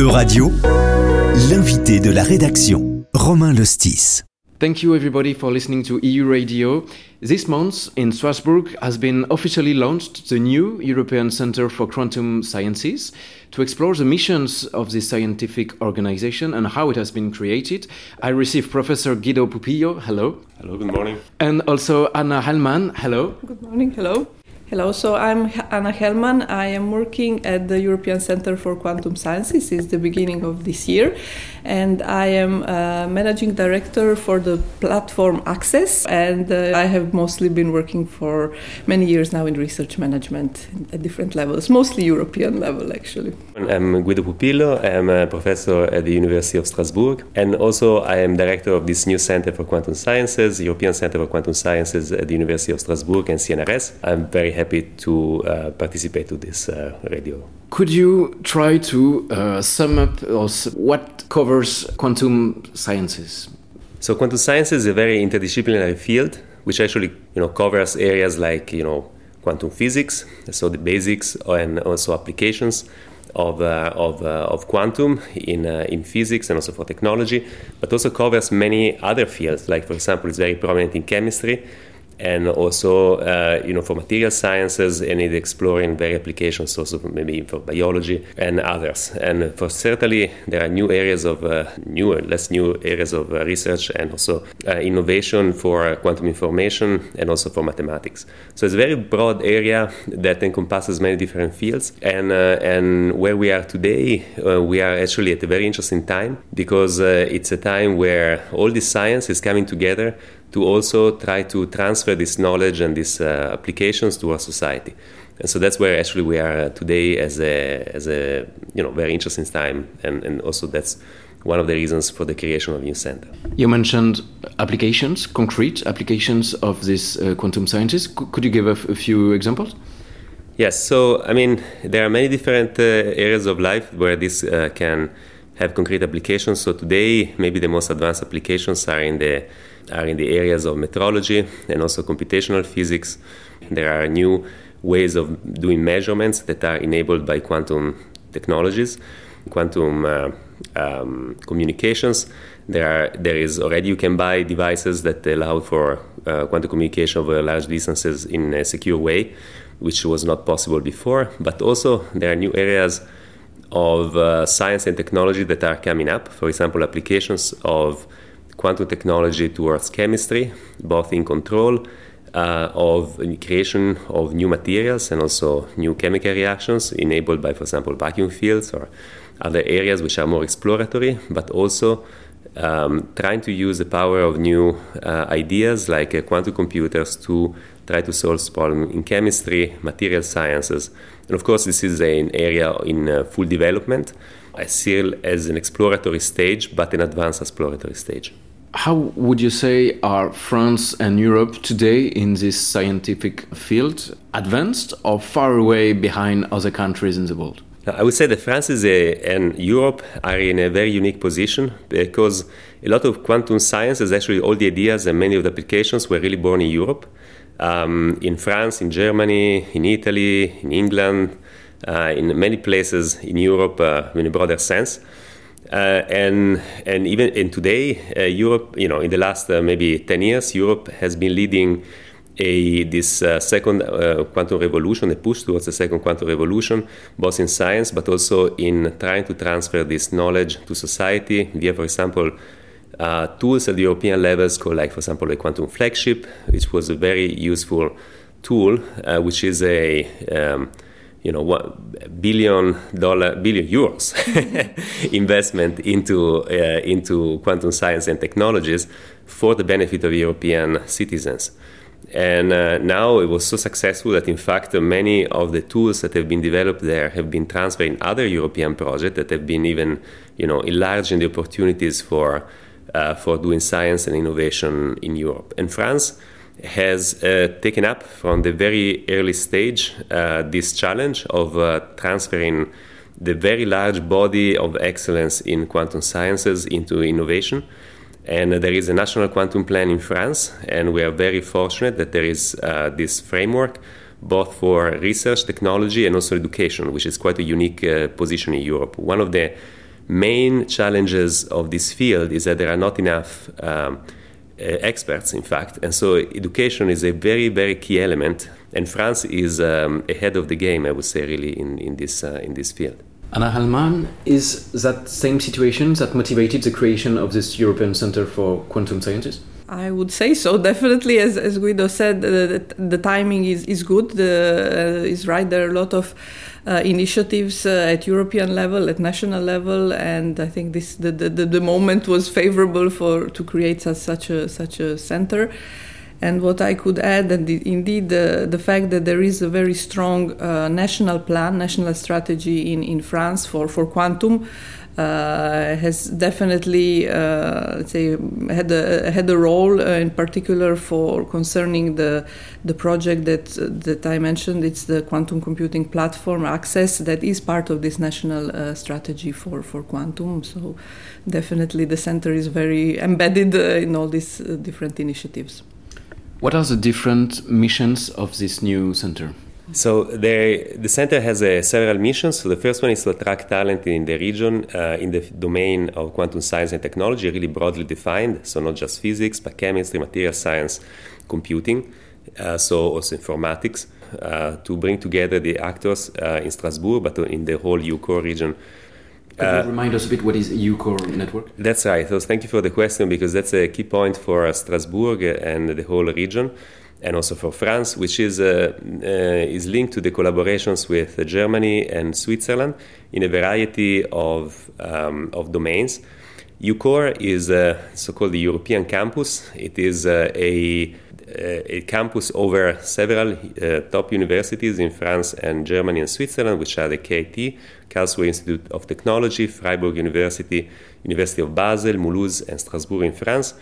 Euradio, l'invité de la rédaction, Romain Lostis. Thank you, everybody, for listening to EU Radio. This month in Strasbourg has been officially launched the new European Center for Quantum Sciences. To explore the missions of this scientific organization and how it has been created, I receive Professor Guido Pupillo. Hello. Hello, good morning. And also Anna Hellman. Hello. Good morning. Hello. Hello, so I'm Anna Hellman. I am working at the European Center for Quantum Sciences since the beginning of this year, and I am uh, managing director for the platform Access. And uh, I have mostly been working for many years now in research management at different levels, mostly European level actually. I'm Guido Pupillo. I'm a professor at the University of Strasbourg, and also I am director of this new Center for Quantum Sciences, European Center for Quantum Sciences at the University of Strasbourg and CNRS. I'm very happy to uh, participate to this uh, radio. Could you try to uh, sum up what covers quantum sciences? So quantum science is a very interdisciplinary field which actually you know covers areas like you know quantum physics, so the basics and also applications of, uh, of, uh, of quantum in, uh, in physics and also for technology, but also covers many other fields, like for example, it's very prominent in chemistry, and also uh, you know for material sciences and in exploring very applications also maybe for biology and others. And for certainly there are new areas of uh, newer less new areas of uh, research and also uh, innovation for quantum information and also for mathematics. So it's a very broad area that encompasses many different fields. And uh, and where we are today uh, we are actually at a very interesting time because it's a time where all this science is coming together to also try to transfer this knowledge and these uh, applications to our society. And so that's where actually we are today as a, as a you know, very interesting time. And, and also that's one of the reasons for the creation of new center. You mentioned applications, concrete applications of this uh, quantum sciences. C could you give a, few examples? Yes, so I mean, there are many different uh, areas of life where this uh, can have concrete applications. So today, maybe the most advanced applications are in the are in the areas of metrology and also computational physics. There are new ways of doing measurements that are enabled by quantum technologies, quantum uh, um, communications. There are there is already you can buy devices that allow for uh, quantum communication over large distances in a secure way, which was not possible before. But also there are new areas of uh, science and technology that are coming up. For example, applications of quantum technology towards chemistry, both in control uh, of creation of new materials and also new chemical reactions enabled by, for example, vacuum fields or other areas which are more exploratory, but also um, trying to use the power of new uh, ideas like uh, quantum computers to try to solve problems in chemistry, material sciences. And of course, this is an area in uh, full development, I still as an exploratory stage, but an advanced exploratory stage. How would you say are France and Europe today in this scientific field? Advanced or far away behind other countries in the world? I would say that France a, and Europe are in a very unique position because a lot of quantum science is actually all the ideas and many of the applications were really born in Europe. Um, in France, in Germany, in Italy, in England, uh, in many places in Europe uh, in a broader sense. Uh, and and even in today, uh, Europe, you know, in the last uh, maybe ten years, Europe has been leading a this uh, second uh, quantum revolution, a push towards the second quantum revolution, both in science but also in trying to transfer this knowledge to society via, for example. Uh, tools at the European levels, called, like, for example, a quantum flagship, which was a very useful tool, which is a um, you know, one billion dollar, billion euros investment into uh, into quantum science and technologies for the benefit of European citizens. And uh, now it was so successful that, in fact, many of the tools that have been developed there have been transferred in other European projects that have been even, you know, enlarging the opportunities for uh, for doing science and innovation in Europe. And France has uh, taken up from the very early stage uh, this challenge of uh, transferring the very large body of excellence in quantum sciences into innovation. And there is a national quantum plan in France, and we are very fortunate that there is uh, this framework both for research, technology, and also education, which is quite a unique uh, position in Europe. One of the main challenges of this field is that there are not enough um, uh, experts, in fact, and so education is a very, very key element. And France is um, ahead of the game, I would say, really in in this uh, in this field. Anna Hellman, is that same situation that motivated the creation of this European Center for Quantum Sciences? I would say so, definitely. As, as Guido said, the, the timing is, is good, the, uh, is right. There are a lot of uh, initiatives uh, at European level, at national level, and I think this the, the, the moment was favorable for to create such, such a such a center. And what I could add, and indeed the, the fact that there is a very strong uh, national plan, national strategy in, in France for, for quantum, uh, has definitely, uh, say, had a, had a role uh, in particular for concerning the the project that that I mentioned. It's the quantum computing platform access that is part of this national uh, strategy for for quantum. So, definitely, the center is very embedded uh, in all these uh, different initiatives. What are the different missions of this new center? So the, the center has uh, several missions. So the first one is to attract talent in the region uh, in the domain of quantum science and technology, really broadly defined. So not just physics, but chemistry, material science, computing. Uh, so also informatics uh, to bring together the actors uh, in Strasbourg, but in the whole EUCOR region could you uh, remind us a bit what is EUCOR network? That's right. So thank you for the question because that's a key point for uh, Strasbourg and the whole region, and also for France, which is uh, uh, is linked to the collaborations with Germany and Switzerland in a variety of um, of domains. EUCOR is a so-called European campus. It is uh, a a campus over several uh, top universities in France and Germany and Switzerland, which are the KIT, Karlsruhe Institute of Technology, Freiburg University, University of Basel, Mulhouse, and Strasbourg in France.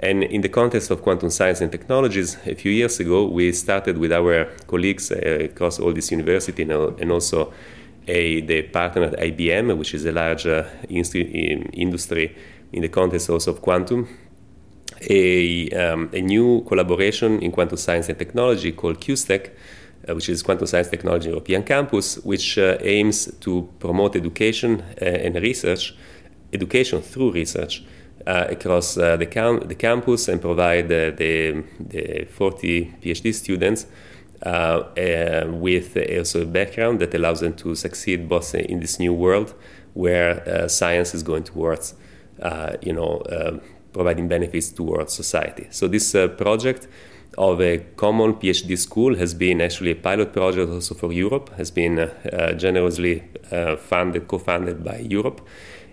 And in the context of quantum science and technologies, a few years ago, we started with our colleagues uh, across all these universities and also a, the partner at IBM, which is a large uh, industry in the context also of quantum, a, um, a new collaboration in quantum science and technology called QUSTEC, uh, which is Quantum Science Technology European Campus, which uh, aims to promote education uh, and research, education through research uh, across uh, the, cam- the campus and provide the, the 40 PhD students with also a background that allows them to succeed both in this new world where science is going towards, you know, providing benefits towards society. So this uh, project of a common PhD school has been actually a pilot project also for Europe, has been uh, uh, generously uh, funded, co-funded by Europe,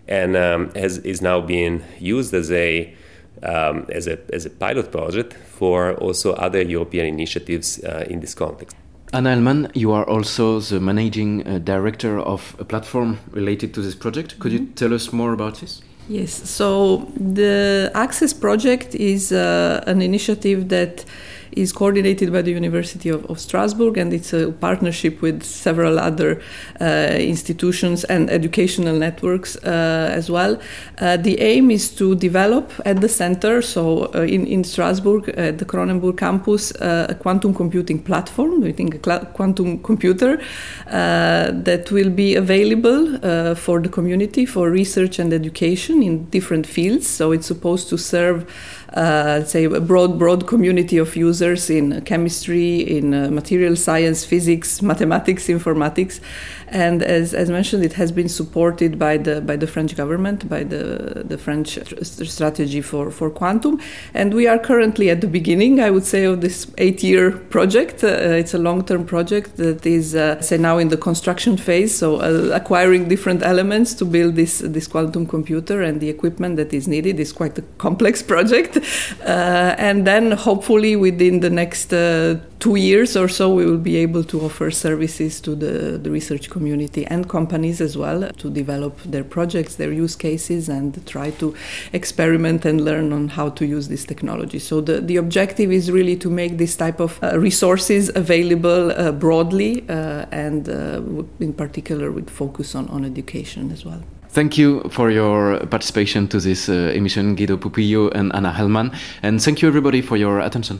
and um, has, is now being used as a um, as, a, as a pilot project for also other European initiatives uh, in this context. Anna Hellman, you are also the managing uh, director of a platform related to this project. Could mm-hmm. you tell us more about this? Yes, so the Access project is uh, an initiative that is coordinated by the University of, of, Strasbourg, and it's a partnership with several other uh, institutions and educational networks uh, as well. Uh, the aim is to develop at the center, so uh, in, in Strasbourg, at the Cronenbourg campus, uh, a quantum computing platform, we think a cl- quantum computer uh, that will be available for the community for research and education in different fields. So it's supposed to serve uh, say a broad broad community of users in chemistry, in uh, material science, physics, mathematics, informatics, and as, as mentioned, it has been supported by the by the French government, by the the French strategy for for quantum, and we are currently at the beginning, I would say, of this eight-year project. Uh, it's a long-term project that is uh, say now in the construction phase, so uh, acquiring different elements to build this this quantum computer and the equipment that is needed is quite a complex project. Uh, and then hopefully within the next uh, two years or so, we will be able to offer services to the, the research community and companies as well to develop their projects, their use cases, and try to experiment and learn on how to use this technology. So the, the objective is really to make this type of uh, resources available uh, broadly uh, and uh, in particular with focus on, on education as well. Thank you for your participation to this uh, emission, Guido Pupillo and Anna Hellman. And thank you everybody for your attention.